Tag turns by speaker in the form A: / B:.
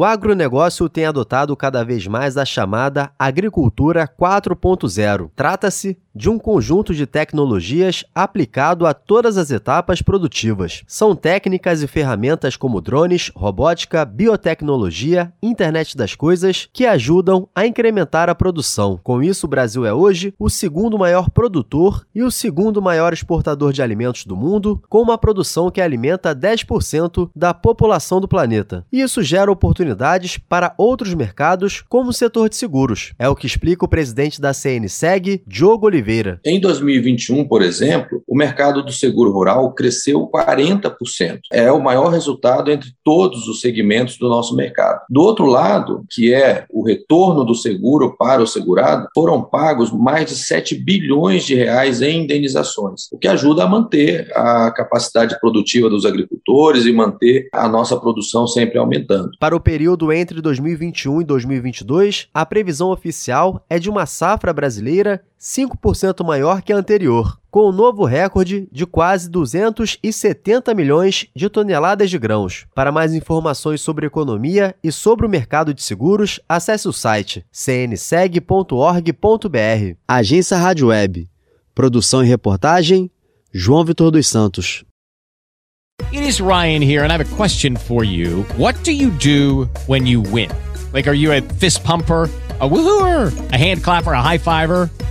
A: O agronegócio tem adotado cada vez mais a chamada agricultura 4.0. Trata-se de um conjunto de tecnologias aplicado a todas as etapas produtivas. São técnicas e ferramentas como drones, robótica, biotecnologia, internet das coisas que ajudam a incrementar a produção. Com isso, o Brasil é hoje o segundo maior produtor e o segundo maior exportador de alimentos do mundo, com uma produção que alimenta 10% da população do planeta. E isso gera oportunidades para outros mercados, como o setor de seguros. É o que explica o presidente da CNSEG, Diogo Oliveira.
B: Em 2021, por exemplo, o mercado do seguro rural cresceu 40%. É o maior resultado entre todos os segmentos do nosso mercado. Do outro lado, que é o retorno do seguro para o segurado, foram pagos mais de 7 bilhões de reais em indenizações, o que ajuda a manter a capacidade produtiva dos agricultores e manter a nossa produção sempre aumentando.
A: Para o período entre 2021 e 2022, a previsão oficial é de uma safra brasileira 5% maior que a anterior, com o um novo recorde de quase 270 milhões de toneladas de grãos. Para mais informações sobre economia e sobre o mercado de seguros, acesse o site cnseg.org.br. Agência Rádio Web. Produção e reportagem: João Vitor dos Santos.
C: It is Ryan here, and I have a question for you. What do you do when you win? Like, are you a fist pumper? a woohooer, a hand clapper, a high fiver.